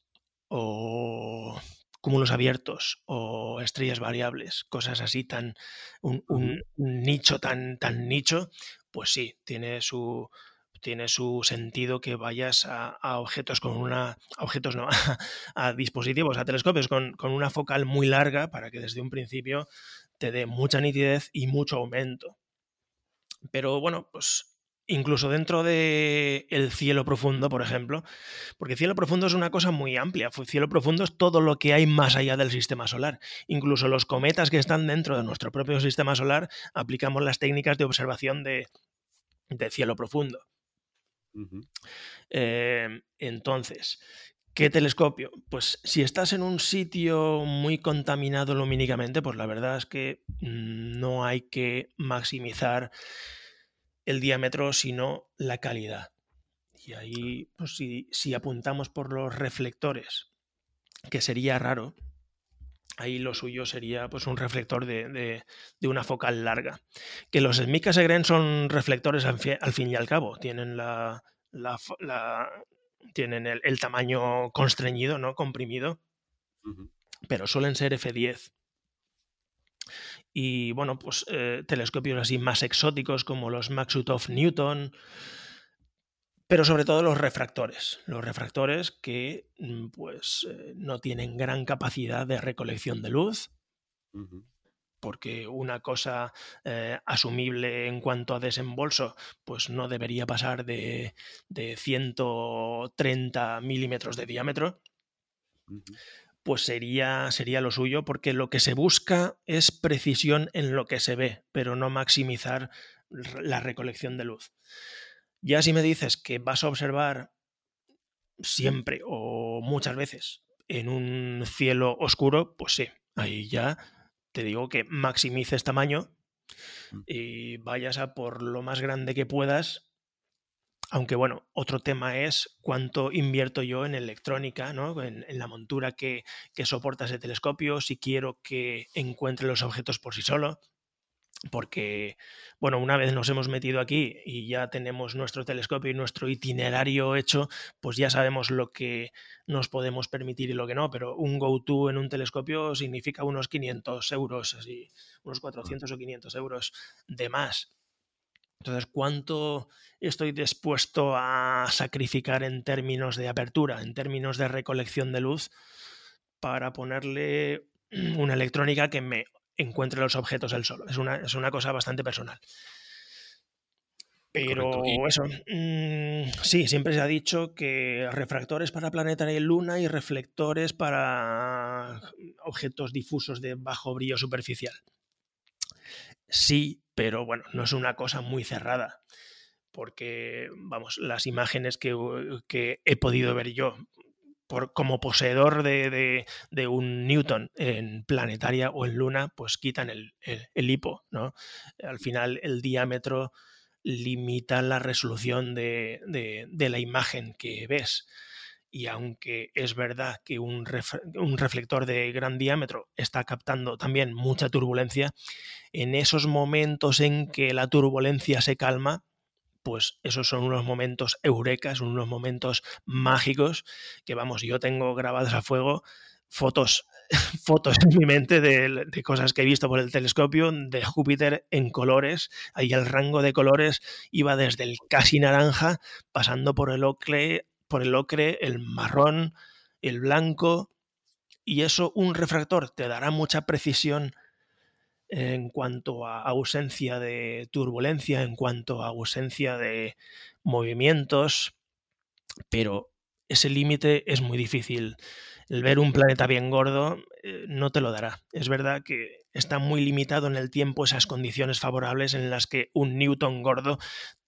o cúmulos abiertos o estrellas variables, cosas así tan un, nicho tan tan nicho, pues sí, tiene su tiene su sentido que vayas a, objetos con una objetos no a, dispositivos a telescopios con, con, una focal muy larga para que desde un principio te dé mucha nitidez y mucho aumento pero bueno pues incluso dentro del el cielo profundo, por ejemplo, porque cielo profundo es una cosa muy amplia. Cielo profundo es todo lo que hay más allá del sistema solar. Incluso los cometas que están dentro de nuestro propio sistema solar, aplicamos las técnicas de observación de, cielo profundo. Eh, entonces, ¿qué telescopio? Pues si estás en un sitio muy contaminado lumínicamente, pues la verdad es que mm, no hay que maximizar el diámetro, sino la calidad. Y ahí, pues si, apuntamos por los reflectores, que sería raro, ahí lo suyo sería pues un reflector de, una focal larga. Que los Smica Segren son reflectores al, fin y al cabo, tienen la, tienen el, tamaño constreñido, ¿no? comprimido, pero suelen ser F10 y bueno, pues eh, telescopios así más exóticos como los Maxutov Newton, pero sobre todo los refractores, los refractores que mm, pues eh, no tienen gran capacidad de recolección de luz, porque una cosa eh, asumible en cuanto a desembolso, pues no debería pasar de, de 130 milímetros de diámetro pues sería, sería lo suyo, porque lo que se busca es precisión en lo que se ve, pero no maximizar la recolección de luz. Ya si me dices que vas a observar siempre o muchas veces en un cielo oscuro, pues sí, ahí ya te digo que maximices tamaño mm. y vayas a por lo más grande que puedas aunque bueno, otro tema es cuánto invierto yo en electrónica, ¿no? en, la montura que, soporta ese telescopio, si quiero que encuentre los objetos por sí solo. Porque, bueno, una vez nos hemos metido aquí y ya tenemos nuestro telescopio y nuestro itinerario hecho, pues ya sabemos lo que nos podemos permitir y lo que no, pero un go-to en un telescopio significa unos 500 euros, así, unos 400 o 500 euros de más. Entonces, ¿cuánto estoy dispuesto a sacrificar en términos de apertura, en términos de recolección de luz, para ponerle una electrónica que me encuentre los objetos él solo? Es una, es una cosa bastante personal. Pero eso, mm, sí, siempre se ha dicho que refractores para planetaria y luna y reflectores para objetos difusos de bajo brillo superficial. Sí, pero bueno, no es una cosa muy cerrada, porque, vamos, las imágenes que, que he podido ver yo por, como poseedor de, de, un Newton en planetaria o en luna, pues quitan el, el hipo, ¿no? Al final el diámetro limita la resolución de, la imagen que ves. Y aunque es verdad que un, reflector de gran diámetro está captando también mucha turbulencia, en esos momentos en que la turbulencia se calma, pues esos son unos momentos eurecas, unos momentos mágicos que vamos, yo tengo grabadas a fuego fotos fotos en mi mente de, cosas que he visto por el telescopio de Júpiter en colores. Ahí el rango de colores iba desde el casi naranja, pasando por el ocre, por el ocre, el marrón, el blanco. Y eso un refractor te dará mucha precisión en cuanto a ausencia de turbulencia, en cuanto a ausencia de movimientos, pero ese límite es muy difícil el ver un planeta bien gordo eh, no te lo dará. Es verdad que está muy limitado en el tiempo esas condiciones favorables en las que un Newton gordo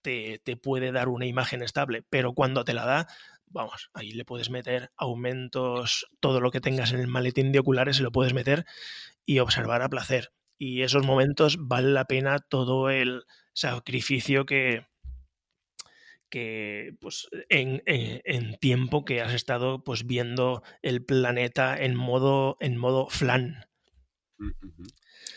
te, puede dar una imagen estable, pero cuando te la da, vamos, ahí le puedes meter aumentos, todo lo que tengas en el maletín de oculares se lo puedes meter y observar a placer. Y esos momentos vale la pena todo el sacrificio que, que pues, en, en, tiempo que has estado pues, viendo el planeta en modo, en modo flan.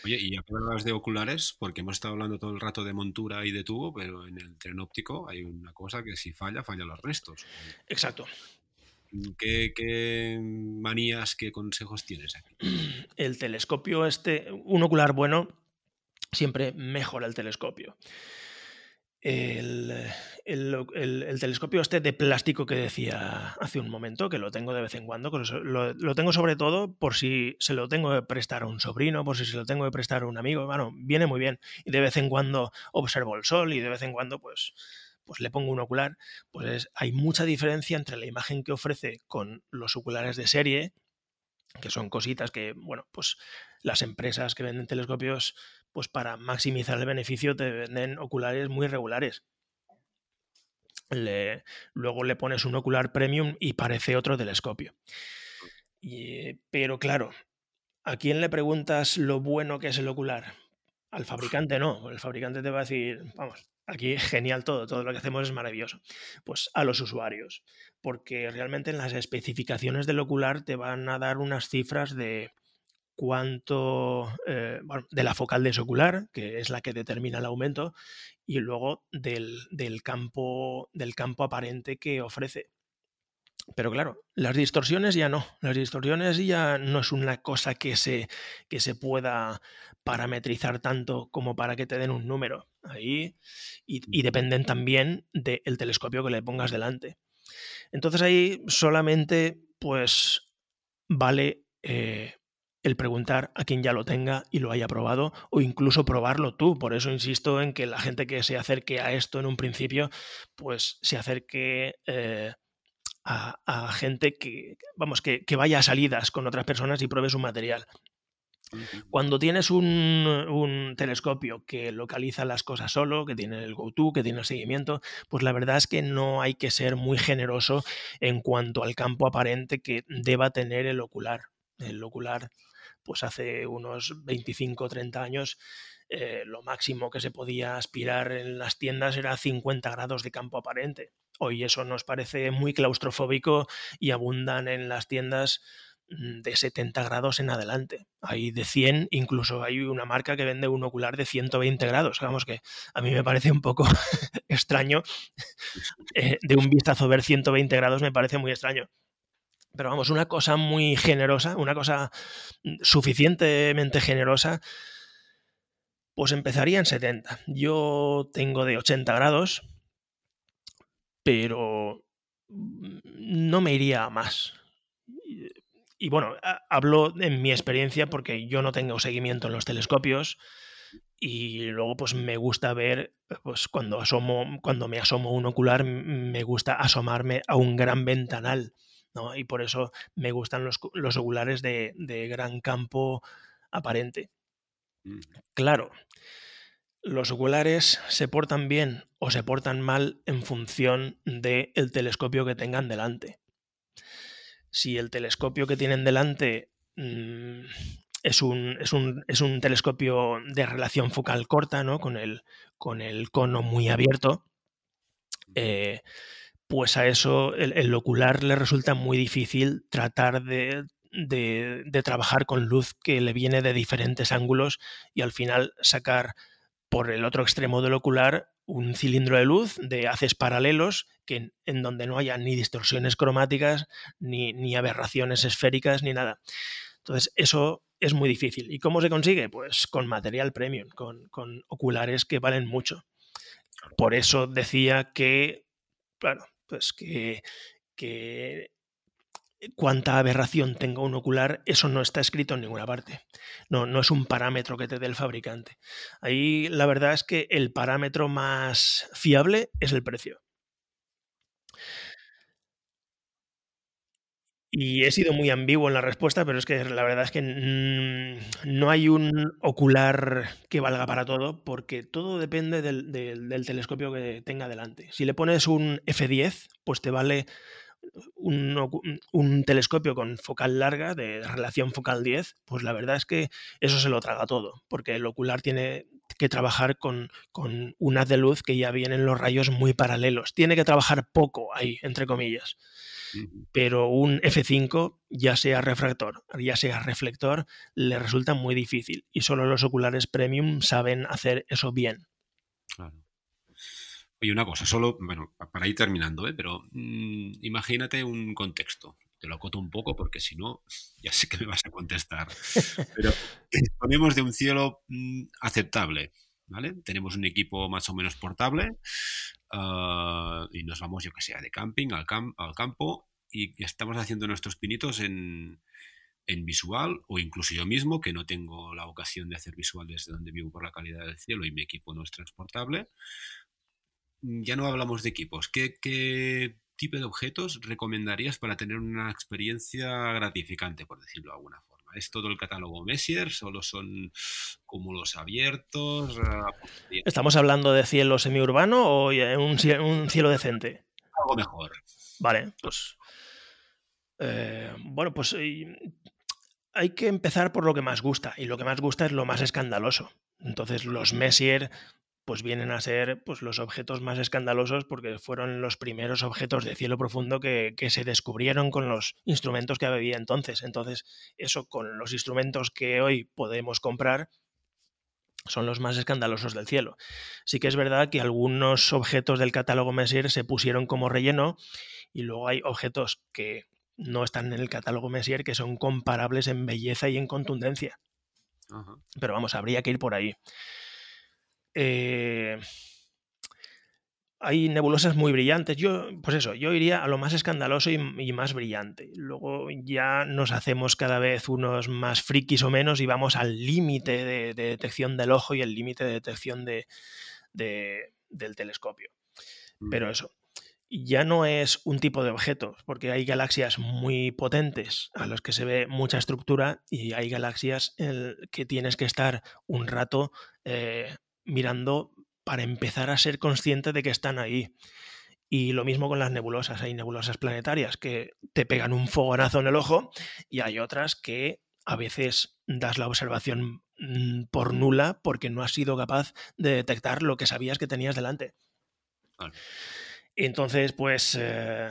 Oye, y hablabas de oculares, porque hemos estado hablando todo el rato de montura y de tubo, pero en el tren óptico hay una cosa que si falla, falla los restos. Exacto. ¿Qué, ¿Qué, manías, qué consejos tienes aquí? El telescopio este, un ocular bueno, siempre mejora el telescopio el, telescopio este de plástico que decía hace un momento, que lo tengo de vez en cuando, lo, tengo sobre todo por si se lo tengo que prestar a un sobrino, por si se lo tengo que prestar a un amigo, bueno, viene muy bien. Y de vez en cuando observo el sol y de vez en cuando pues, pues le pongo un ocular. Pues hay mucha diferencia entre la imagen que ofrece con los oculares de serie, que son cositas que, bueno, pues las empresas que venden telescopios pues para maximizar el beneficio te venden oculares muy regulares. luego le pones un ocular premium y parece otro telescopio. pero claro, ¿a quién le preguntas lo bueno que es el ocular? Al fabricante no, el fabricante te va a decir, vamos, aquí genial todo, todo lo que hacemos es maravilloso. Pues a los usuarios, porque realmente en las especificaciones del ocular te van a dar unas cifras de cuánto eh, de la focal desocular, que es la que determina el aumento, y luego del, campo, del campo aparente que ofrece. Pero claro, las distorsiones ya no. Las distorsiones ya no es una cosa que se, que se pueda parametrizar tanto como para que te den un número. Ahí. Y, dependen también del telescopio que le pongas delante. Entonces ahí solamente pues vale eh, el preguntar a quien ya lo tenga y lo haya probado o incluso probarlo tú. Por eso insisto en que la gente que se acerque a esto en un principio, pues se acerque eh, a, gente que, vamos, que, vaya a salidas con otras personas y pruebe su material. Cuando tienes un, un, telescopio que localiza las cosas solo, que tiene el go-to, que tiene el seguimiento, pues la verdad es que no hay que ser muy generoso en cuanto al campo aparente que deba tener el ocular. El ocular pues hace unos 25 o 30 años eh, lo máximo que se podía aspirar en las tiendas era 50 grados de campo aparente. Hoy eso nos parece muy claustrofóbico y abundan en las tiendas mm, de 70 grados en adelante. Hay de 100, incluso hay una marca que vende un ocular de 120 grados. Vamos que a mí me parece un poco extraño. Eh, de un vistazo ver 120 grados me parece muy extraño. Pero vamos, una cosa muy generosa, una cosa mm, suficientemente generosa, pues empezaría en 70. Yo tengo de 80 grados, pero mm, no me iría a más. Y bueno, hablo en mi experiencia porque yo no tengo seguimiento en los telescopios. Y luego, pues me gusta ver, pues cuando asomo, cuando me asomo un ocular, me gusta asomarme a un gran ventanal. ¿no? Y por eso me gustan los, los oculares de, de gran campo aparente. Claro, los oculares se portan bien o se portan mal en función del telescopio que tengan delante. Si el telescopio que tienen delante mm, es, un, es, un, telescopio de relación focal corta, ¿no? con, el, con el cono muy abierto, eh, pues a eso el, ocular le resulta muy difícil tratar de, de, trabajar con luz que le viene de diferentes ángulos y al final sacar por el otro extremo del ocular un cilindro de luz de haces paralelos que, en donde no haya ni distorsiones cromáticas, ni, ni aberraciones esféricas, ni nada. Entonces, eso es muy difícil. ¿Y cómo se consigue? Pues con material premium, con, con oculares que valen mucho. Por eso decía que, claro, pues que, que cuánta aberración tenga un ocular, eso no está escrito en ninguna parte. No, no es un parámetro que te dé el fabricante. Ahí la verdad es que el parámetro más fiable es el precio. Y he sido muy ambiguo en la respuesta, pero es que la verdad es que no hay un ocular que valga para todo, porque todo depende del, del telescopio que tenga delante. Si le pones un F10, pues te vale un, telescopio con focal larga, de relación focal 10, pues la verdad es que eso se lo traga todo, porque el ocular tiene que trabajar con, con un haz de luz que ya vienen los rayos muy paralelos. Tiene que trabajar poco ahí, entre comillas. Pero un F5, ya sea refractor, ya sea reflector, le resulta muy difícil y solo los oculares premium saben hacer eso bien. Claro. Oye, una cosa, solo, bueno, para ir terminando, ¿eh? pero mm, imagínate un contexto. Te lo acoto un poco porque si no, ya sé que me vas a contestar. Pero disponemos de un cielo mm, aceptable, ¿vale? Tenemos un equipo más o menos portable ah, y nos vamos, yo que sé, de camping al, campo y estamos haciendo nuestros pinitos en, en visual o incluso yo mismo, que no tengo la ocasión de hacer visual desde donde vivo por la calidad del cielo y mi equipo no es transportable, ya no hablamos de equipos. ¿Qué, tipo de objetos recomendarías para tener una experiencia gratificante, por decirlo de alguna forma? ¿Es todo el catálogo Messier? ¿Solo son cúmulos abiertos? ¿Estamos hablando de cielo semiurbano o un, un cielo decente? Algo mejor. Vale, pues. Eh, bueno, pues hay que empezar por lo que más gusta. Y lo que más gusta es lo más escandaloso. Entonces, los Messier pues vienen a ser pues, los objetos más escandalosos porque fueron los primeros objetos de cielo profundo que, se descubrieron con los instrumentos que había entonces. Entonces, eso con los instrumentos que hoy podemos comprar son los más escandalosos del cielo. Sí que es verdad que algunos objetos del catálogo Messier se pusieron como relleno y luego hay objetos que no están en el catálogo Messier que son comparables en belleza y en contundencia. Pero vamos, habría que ir por ahí. Eh, hay nebulosas muy brillantes. Yo, pues eso, yo iría a lo más escandaloso y, más brillante. Luego ya nos hacemos cada vez unos más frikis o menos y vamos al límite de, detección del ojo y el límite de detección de, del telescopio. Mm. Pero eso, ya no es un tipo de objeto, porque hay galaxias muy potentes a las que se ve mucha estructura y hay galaxias en que tienes que estar un rato eh, mirando para empezar a ser consciente de que están ahí. Y lo mismo con las nebulosas. Hay nebulosas planetarias que te pegan un fogonazo en el ojo y hay otras que a veces das la observación mm, por nula porque no has sido capaz de detectar lo que sabías que tenías delante. Entonces, pues eh,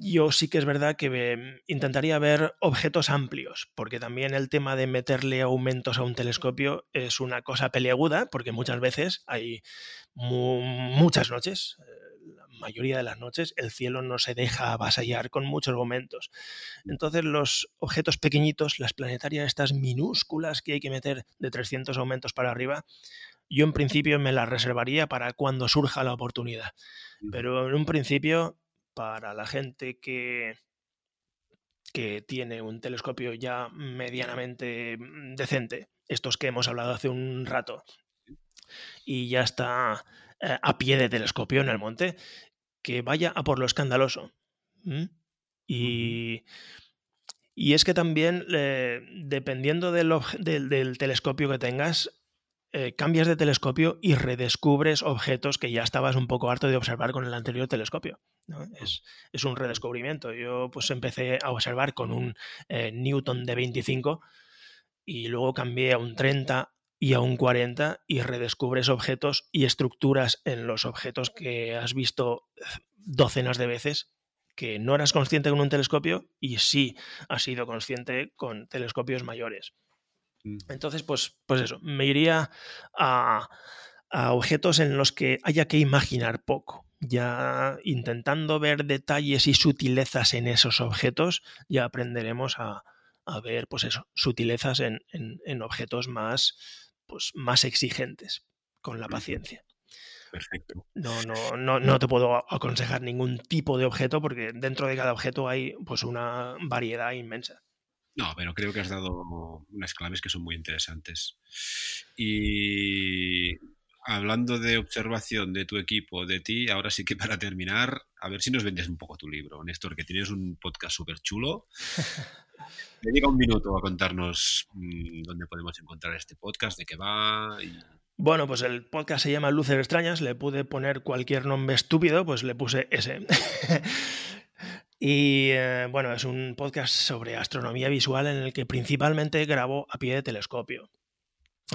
yo sí que es verdad que intentaría ver objetos amplios, porque también el tema de meterle aumentos a un telescopio es una cosa peleaguda, porque muchas veces hay muchas noches, eh, la mayoría de las noches, el cielo no se deja avasallar con muchos aumentos. Entonces los objetos pequeñitos, las planetarias estas minúsculas que hay que meter de 300 aumentos para arriba, yo en principio me las reservaría para cuando surja la oportunidad. Pero en un principio para la gente que, que tiene un telescopio ya medianamente mm, decente estos que hemos hablado hace un rato, y ya está eh, a pie de telescopio en el monte, que vaya a por lo escandaloso. Y, y, es que también, eh, dependiendo del, del, telescopio que tengas, eh, cambias de telescopio y redescubres objetos que ya estabas un poco harto de observar con el anterior telescopio. Es, es, un redescubrimiento. Yo pues empecé a observar con un Newton de 25 y luego cambié a un 30 y a un 40 y redescubres objetos y estructuras en los objetos que has visto docenas de veces que no eras consciente con un telescopio y sí has sido consciente con telescopios mayores. Mm. Entonces, pues, pues eso, me iría a, a objetos en los que haya que imaginar poco. Ya intentando ver detalles y sutilezas en esos objetos, ya aprenderemos a, a ver, pues eso, sutilezas en, en objetos más, pues, más exigentes con la paciencia. Perfecto. No, no, no, no te puedo aconsejar ningún tipo de objeto porque dentro de cada objeto hay pues una variedad inmensa. No, pero creo que has dado unas claves que son muy interesantes. Y hablando de observación de tu equipo, de ti, ahora sí que para terminar, a ver si nos vendes un poco tu libro, Néstor, que tienes un podcast súper chulo. Dedica un minuto a contarnos mm, dónde podemos encontrar este podcast, de qué va. Bueno, pues el podcast se llama Luces Extrañas, le pude poner cualquier nombre estúpido, pues le puse ese. y eh, bueno, es un podcast sobre astronomía visual en el que principalmente grabo a pie de telescopio.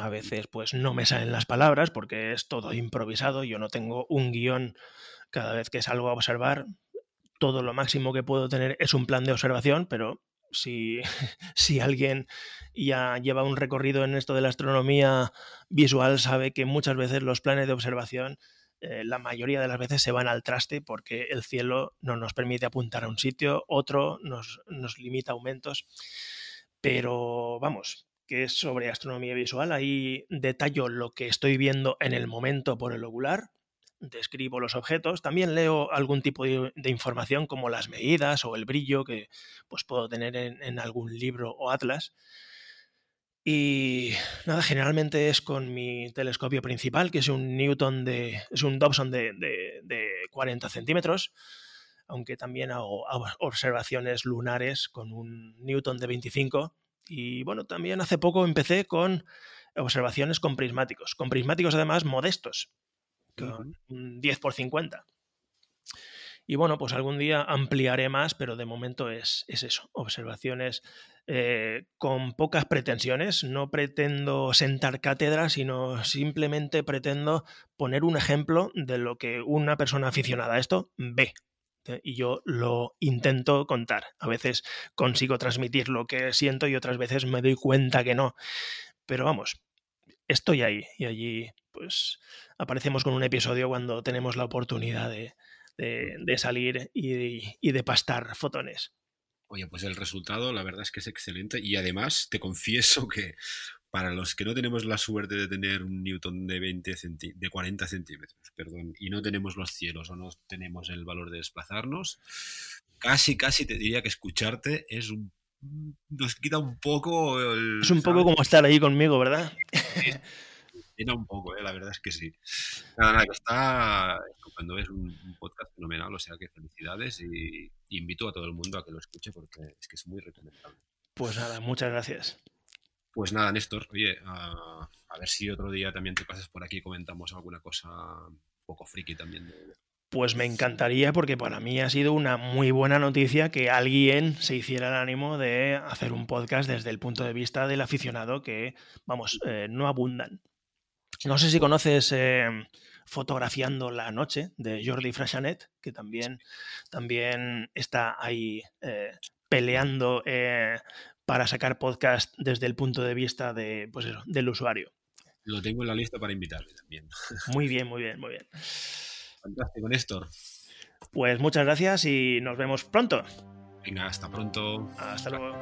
A veces pues no me salen las palabras porque es todo improvisado, yo no tengo un guion cada vez que salgo a observar. Todo lo máximo que puedo tener es un plan de observación, pero si, si, alguien ya lleva un recorrido en esto de la astronomía visual, sabe que muchas veces los planes de observación, eh, la mayoría de las veces se van al traste porque el cielo no nos permite apuntar a un sitio, otro nos, nos limita aumentos. Pero vamos, que es sobre astronomía visual, ahí detallo lo que estoy viendo en el momento por el ocular, describo los objetos, también leo algún tipo de, información como las medidas o el brillo que pues, puedo tener en, algún libro o atlas. Y nada, generalmente es con mi telescopio principal, que es un Newton de. es un Dobson de, de 40 centímetros, aunque también hago observaciones lunares con un Newton de 25. Y bueno, también hace poco empecé con observaciones con prismáticos, con prismáticos además modestos, 10 por 50. Y bueno, pues algún día ampliaré más, pero de momento es, eso, observaciones eh, con pocas pretensiones. No pretendo sentar cátedra, sino simplemente pretendo poner un ejemplo de lo que una persona aficionada a esto ve. ¿eh? Y yo lo intento contar. A veces consigo transmitir lo que siento y otras veces me doy cuenta que no. Pero vamos, estoy ahí y allí pues aparecemos con un episodio cuando tenemos la oportunidad de, salir y, de pastar fotones. Oye, pues el resultado la verdad es que es excelente y además te confieso que para los que no tenemos la suerte de tener un Newton de 20 de 40 centímetros, perdón, y no tenemos los cielos o no tenemos el valor de desplazarnos, casi, casi te diría que escucharte es un nos quita un poco Es un poco como estar ahí conmigo, ¿verdad? llena un poco, ¿eh? la verdad es que sí. Nada, nada, que está cuando es un, podcast fenomenal, o sea que felicidades y, invito a todo el mundo a que lo escuche porque es que es muy recomendable. Pues nada, muchas gracias. Pues nada, Néstor, oye, a, ver si otro día también te pasas por aquí y comentamos alguna cosa un poco friki también. Pues me encantaría porque para mí ha sido una muy buena noticia que alguien se hiciera el ánimo de hacer un podcast desde el punto de vista del aficionado que, vamos, eh, no abundan. No sé si conoces em, Fotografiando la Noche de Jordi Frashanet, que también, también está ahí eh, peleando eh, para sacar podcast desde el punto de vista de, pues del usuario. Lo tengo en la lista para invitarle también. Muy bien, muy bien, muy bien. Fantástico, Néstor. Pues muchas gracias y nos vemos pronto. Venga, hasta pronto. Hasta luego.